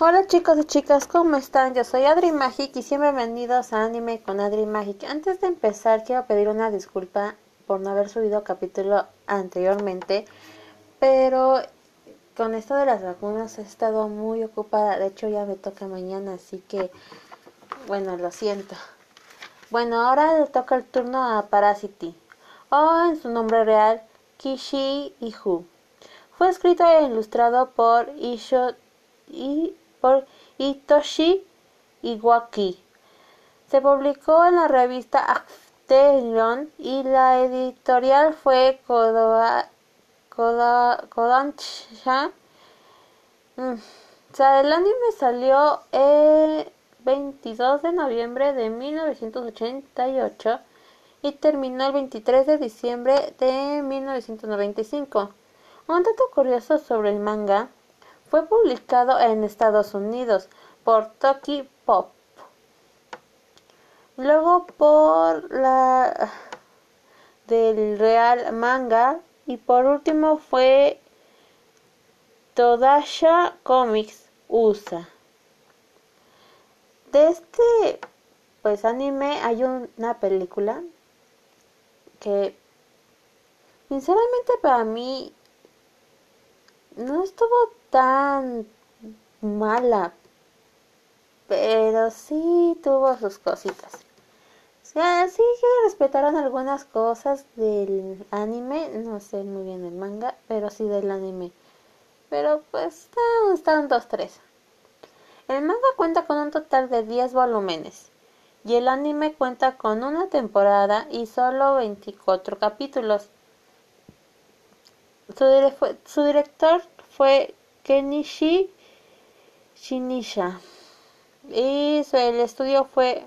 Hola chicos y chicas, ¿cómo están? Yo soy Adri Magic y siempre bienvenidos a Anime con Adri Magic. Antes de empezar quiero pedir una disculpa por no haber subido capítulo anteriormente, pero con esto de las vacunas he estado muy ocupada, de hecho ya me toca mañana, así que bueno, lo siento. Bueno, ahora le toca el turno a Parasity, o en su nombre real, Kishi Ihu. Fue escrito e ilustrado por Isho y por Hitoshi Iwaki. Se publicó en la revista Actelion y la editorial fue Kodansha. Mm. O sea, el anime salió el 22 de noviembre de 1988 y terminó el 23 de diciembre de 1995. Un dato curioso sobre el manga fue publicado en Estados Unidos por Toki Pop. Luego por la del Real Manga y por último fue Todasha Comics USA. De este pues anime hay una película que sinceramente para mí no estuvo tan mala, pero sí tuvo sus cositas. O sea, sí que respetaron algunas cosas del anime, no sé muy bien el manga, pero sí del anime. Pero pues estaban dos, tres. El manga cuenta con un total de 10 volúmenes y el anime cuenta con una temporada y solo 24 capítulos. Su, director fue Kenichi Shinisha. Y el estudio fue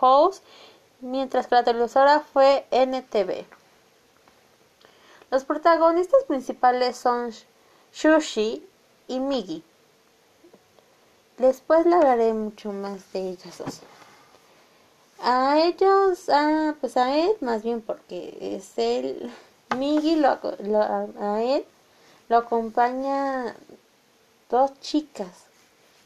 House, mientras que la televisora fue NTV. Los protagonistas principales son Shushi y Migi. Después le hablaré mucho más de ellos. A ellos, ah, pues a él, más bien porque es él, Migi, lo, a él lo acompaña dos chicas,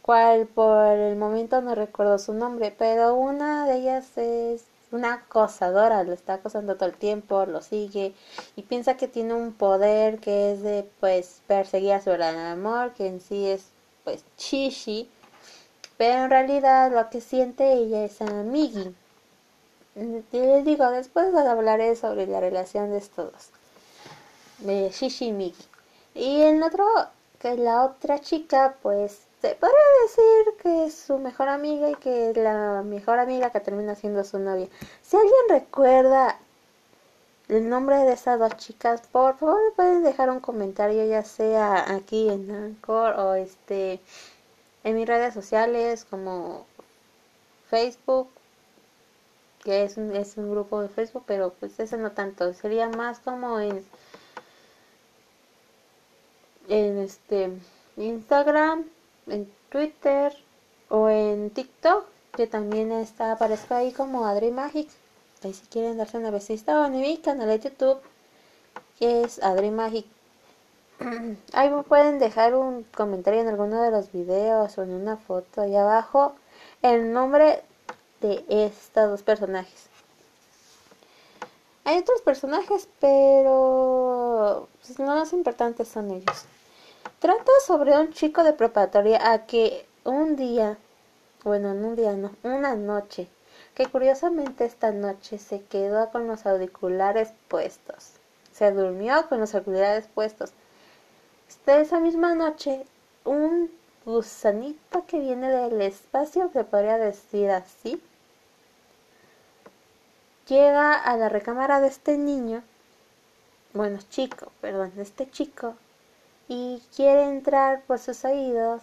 cual por el momento no recuerdo su nombre, pero una de ellas es una acosadora, lo está acosando todo el tiempo, lo sigue y piensa que tiene un poder que es de pues perseguir a su gran amor, que en sí es pues chishi, pero en realidad lo que siente ella es a Migi. Y les digo, después hablaré sobre la relación de estos dos, de Shishi y Migi. Y el otro que la otra chica, pues se podría decir que es su mejor amiga y que es la mejor amiga que termina siendo su novia. Si alguien recuerda el nombre de esas dos chicas, por favor pueden dejar un comentario, ya sea aquí en Anchor o este en mis redes sociales como Facebook, que es un, es un grupo de Facebook, pero pues ese no tanto, sería más como en en este Instagram, en Twitter o en TikTok, que también está aparezco ahí como Adri Magic. Ahí si quieren darse una besita o en mi canal de YouTube, que es Adri Magic. Ahí pueden dejar un comentario en alguno de los videos o en una foto ahí abajo el nombre de estos dos personajes. Hay otros personajes, pero pues, los más importantes son ellos. Trata sobre un chico de preparatoria a que un día, bueno, en un día no, una noche, que curiosamente esta noche se quedó con los auriculares puestos. Se durmió con los auriculares puestos. esa misma noche, un gusanito que viene del espacio, se podría decir así, llega a la recámara de este niño, bueno, chico, perdón, de este chico, y quiere entrar por sus oídos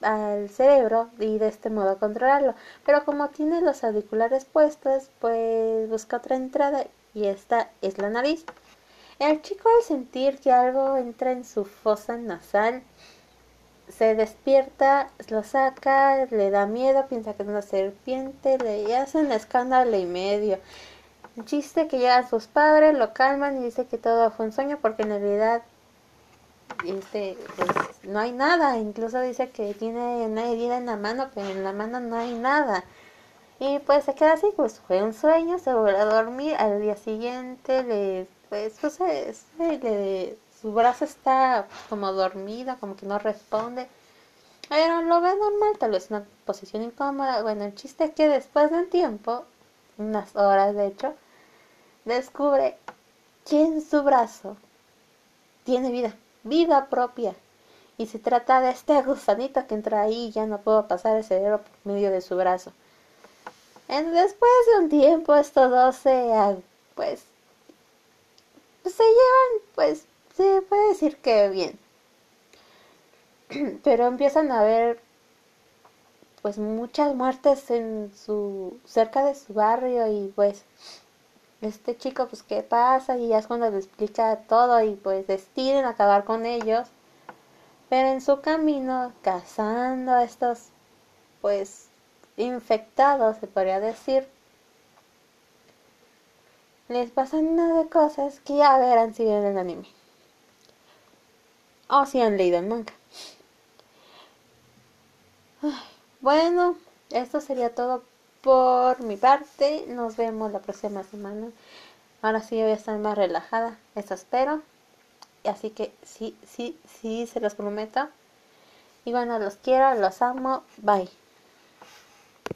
al cerebro y de este modo controlarlo. Pero como tiene los auriculares puestos, pues busca otra entrada y esta es la nariz. El chico al sentir que algo entra en su fosa nasal, se despierta, lo saca, le da miedo, piensa que es una serpiente, le hacen escándalo y medio. El chiste que llegan sus padres, lo calman y dice que todo fue un sueño porque en realidad este, pues no hay nada. Incluso dice que tiene una herida en la mano, pero en la mano no hay nada. Y pues se queda así, pues fue un sueño, se vuelve a dormir. Al día siguiente, le, pues, pues le, su brazo está como dormido, como que no responde. Pero lo ve normal, tal vez una posición incómoda. Bueno, el chiste es que después de un tiempo, unas horas de hecho, descubre que en su brazo tiene vida, vida propia. Y se trata de este gusanito que entra ahí y ya no puedo pasar ese dedo por medio de su brazo. Después de un tiempo estos dos se, pues, se llevan, pues, se puede decir que bien. Pero empiezan a haber, pues, muchas muertes en su, cerca de su barrio y pues, este chico, pues, ¿qué pasa? Y ya es cuando le explica todo y pues deciden acabar con ellos. Pero en su camino, cazando a estos, pues, infectados, se podría decir, les pasan una de cosas que ya verán si ven el anime. O si han leído el manga. bueno, esto sería todo por mi parte. Nos vemos la próxima semana. Ahora sí voy a estar más relajada. Eso espero. Así que sí, sí, sí, se los prometo. Y bueno, los quiero, los amo. Bye.